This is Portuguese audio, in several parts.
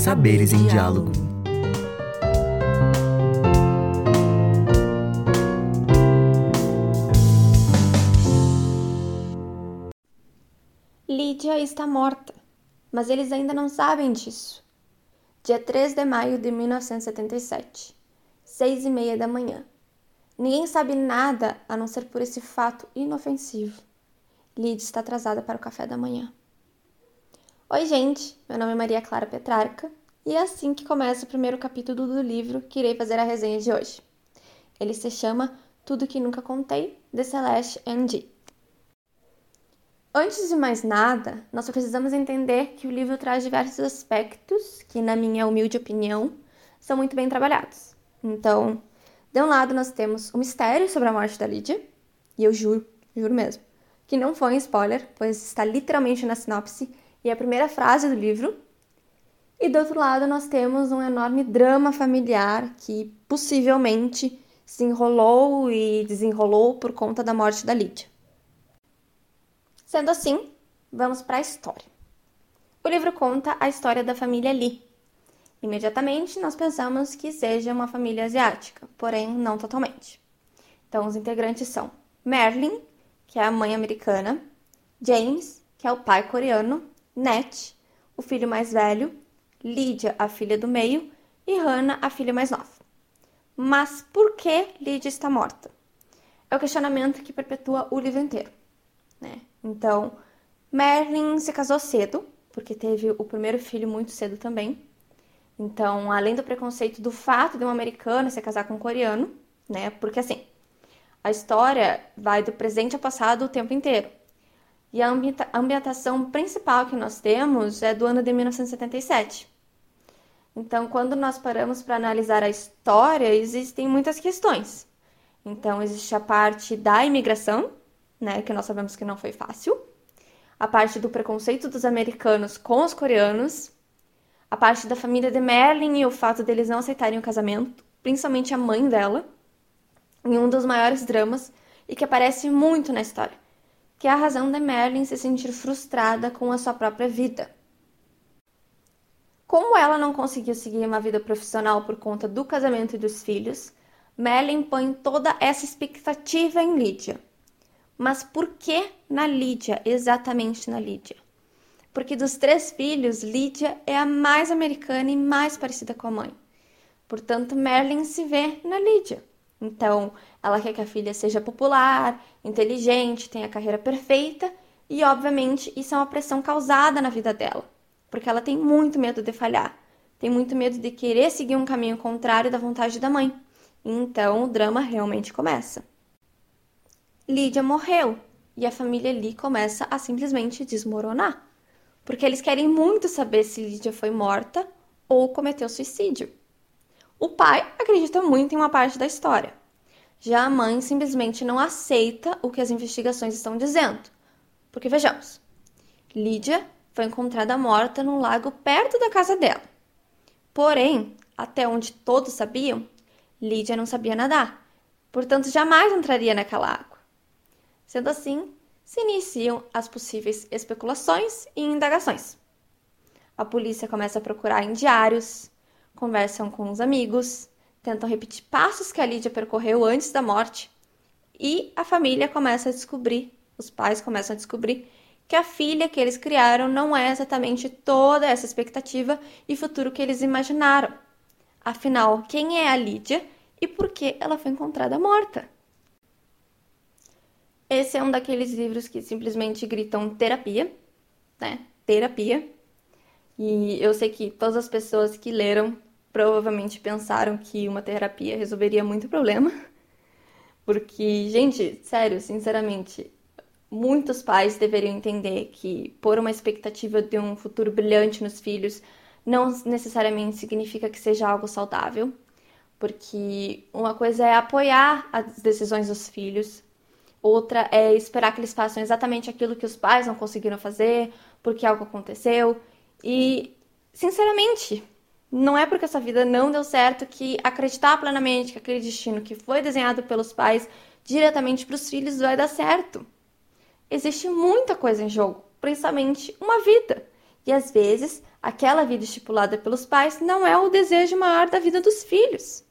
Saberes em diálogo. Lídia está morta, mas eles ainda não sabem disso. Dia 3 de maio de 1977, seis e meia da manhã. Ninguém sabe nada a não ser por esse fato inofensivo. Lídia está atrasada para o café da manhã. Oi, gente! Meu nome é Maria Clara Petrarca e é assim que começa o primeiro capítulo do livro que irei fazer a resenha de hoje. Ele se chama Tudo que Nunca Contei, de Celeste N.G. Antes de mais nada, nós precisamos entender que o livro traz diversos aspectos que, na minha humilde opinião, são muito bem trabalhados. Então, de um lado nós temos o mistério sobre a morte da Lídia, e eu juro, juro mesmo, que não foi um spoiler, pois está literalmente na sinopse e a primeira frase do livro. E do outro lado nós temos um enorme drama familiar que possivelmente se enrolou e desenrolou por conta da morte da Lídia. Sendo assim, vamos para a história. O livro conta a história da família Lee. Imediatamente nós pensamos que seja uma família asiática, porém não totalmente. Então os integrantes são Merlin, que é a mãe americana, James, que é o pai coreano, Nat, o filho mais velho, Lydia, a filha do meio, e Hannah, a filha mais nova. Mas por que Lydia está morta? É o questionamento que perpetua o livro inteiro. Né? Então, Merlin se casou cedo, porque teve o primeiro filho muito cedo também. Então, além do preconceito do fato de um americano se casar com um coreano, né? Porque assim, a história vai do presente ao passado o tempo inteiro. E a ambientação principal que nós temos é do ano de 1977. Então, quando nós paramos para analisar a história, existem muitas questões. Então, existe a parte da imigração, né, que nós sabemos que não foi fácil, a parte do preconceito dos americanos com os coreanos, a parte da família de Merlin e o fato deles não aceitarem o casamento, principalmente a mãe dela, em um dos maiores dramas e que aparece muito na história, que é a razão de Merlin se sentir frustrada com a sua própria vida. Como ela não conseguiu seguir uma vida profissional por conta do casamento e dos filhos, Merlin põe toda essa expectativa em Lydia mas por que na Lídia, exatamente na Lídia? Porque dos três filhos, Lídia é a mais americana e mais parecida com a mãe. Portanto, Merlin se vê na Lídia. Então, ela quer que a filha seja popular, inteligente, tenha a carreira perfeita e, obviamente, isso é uma pressão causada na vida dela, porque ela tem muito medo de falhar, tem muito medo de querer seguir um caminho contrário da vontade da mãe. Então, o drama realmente começa. Lídia morreu e a família Lee começa a simplesmente desmoronar, porque eles querem muito saber se Lídia foi morta ou cometeu suicídio. O pai acredita muito em uma parte da história. Já a mãe simplesmente não aceita o que as investigações estão dizendo. Porque vejamos, Lídia foi encontrada morta num lago perto da casa dela. Porém, até onde todos sabiam, Lídia não sabia nadar, portanto jamais entraria naquela água. Sendo assim, se iniciam as possíveis especulações e indagações. A polícia começa a procurar em diários, conversam com os amigos, tentam repetir passos que a Lídia percorreu antes da morte e a família começa a descobrir, os pais começam a descobrir que a filha que eles criaram não é exatamente toda essa expectativa e futuro que eles imaginaram. Afinal, quem é a Lídia e por que ela foi encontrada morta? Esse é um daqueles livros que simplesmente gritam terapia, né? Terapia. E eu sei que todas as pessoas que leram provavelmente pensaram que uma terapia resolveria muito problema. Porque, gente, sério, sinceramente, muitos pais deveriam entender que pôr uma expectativa de um futuro brilhante nos filhos não necessariamente significa que seja algo saudável, porque uma coisa é apoiar as decisões dos filhos, Outra é esperar que eles façam exatamente aquilo que os pais não conseguiram fazer, porque algo aconteceu. E, sinceramente, não é porque essa vida não deu certo que acreditar plenamente que aquele destino que foi desenhado pelos pais diretamente para os filhos vai dar certo. Existe muita coisa em jogo, principalmente uma vida. E às vezes, aquela vida estipulada pelos pais não é o desejo maior da vida dos filhos.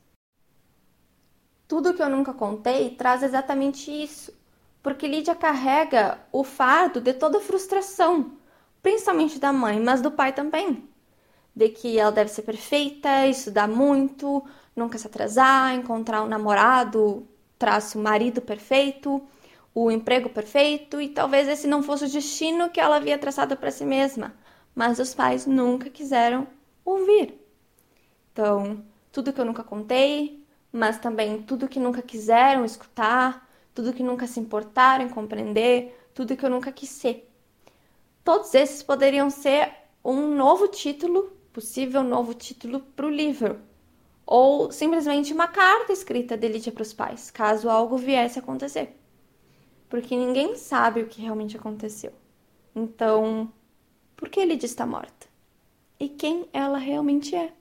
Tudo que eu nunca contei traz exatamente isso, porque Lídia carrega o fardo de toda a frustração, principalmente da mãe, mas do pai também. De que ela deve ser perfeita, estudar muito, nunca se atrasar, encontrar um namorado, traço marido perfeito, o emprego perfeito, e talvez esse não fosse o destino que ela havia traçado para si mesma, mas os pais nunca quiseram ouvir. Então, tudo que eu nunca contei, mas também tudo que nunca quiseram escutar, tudo que nunca se importaram em compreender, tudo que eu nunca quis ser. Todos esses poderiam ser um novo título, possível novo título para o livro, ou simplesmente uma carta escrita de Lídia para os pais, caso algo viesse a acontecer. Porque ninguém sabe o que realmente aconteceu. Então, por que Lídia está morta? E quem ela realmente é?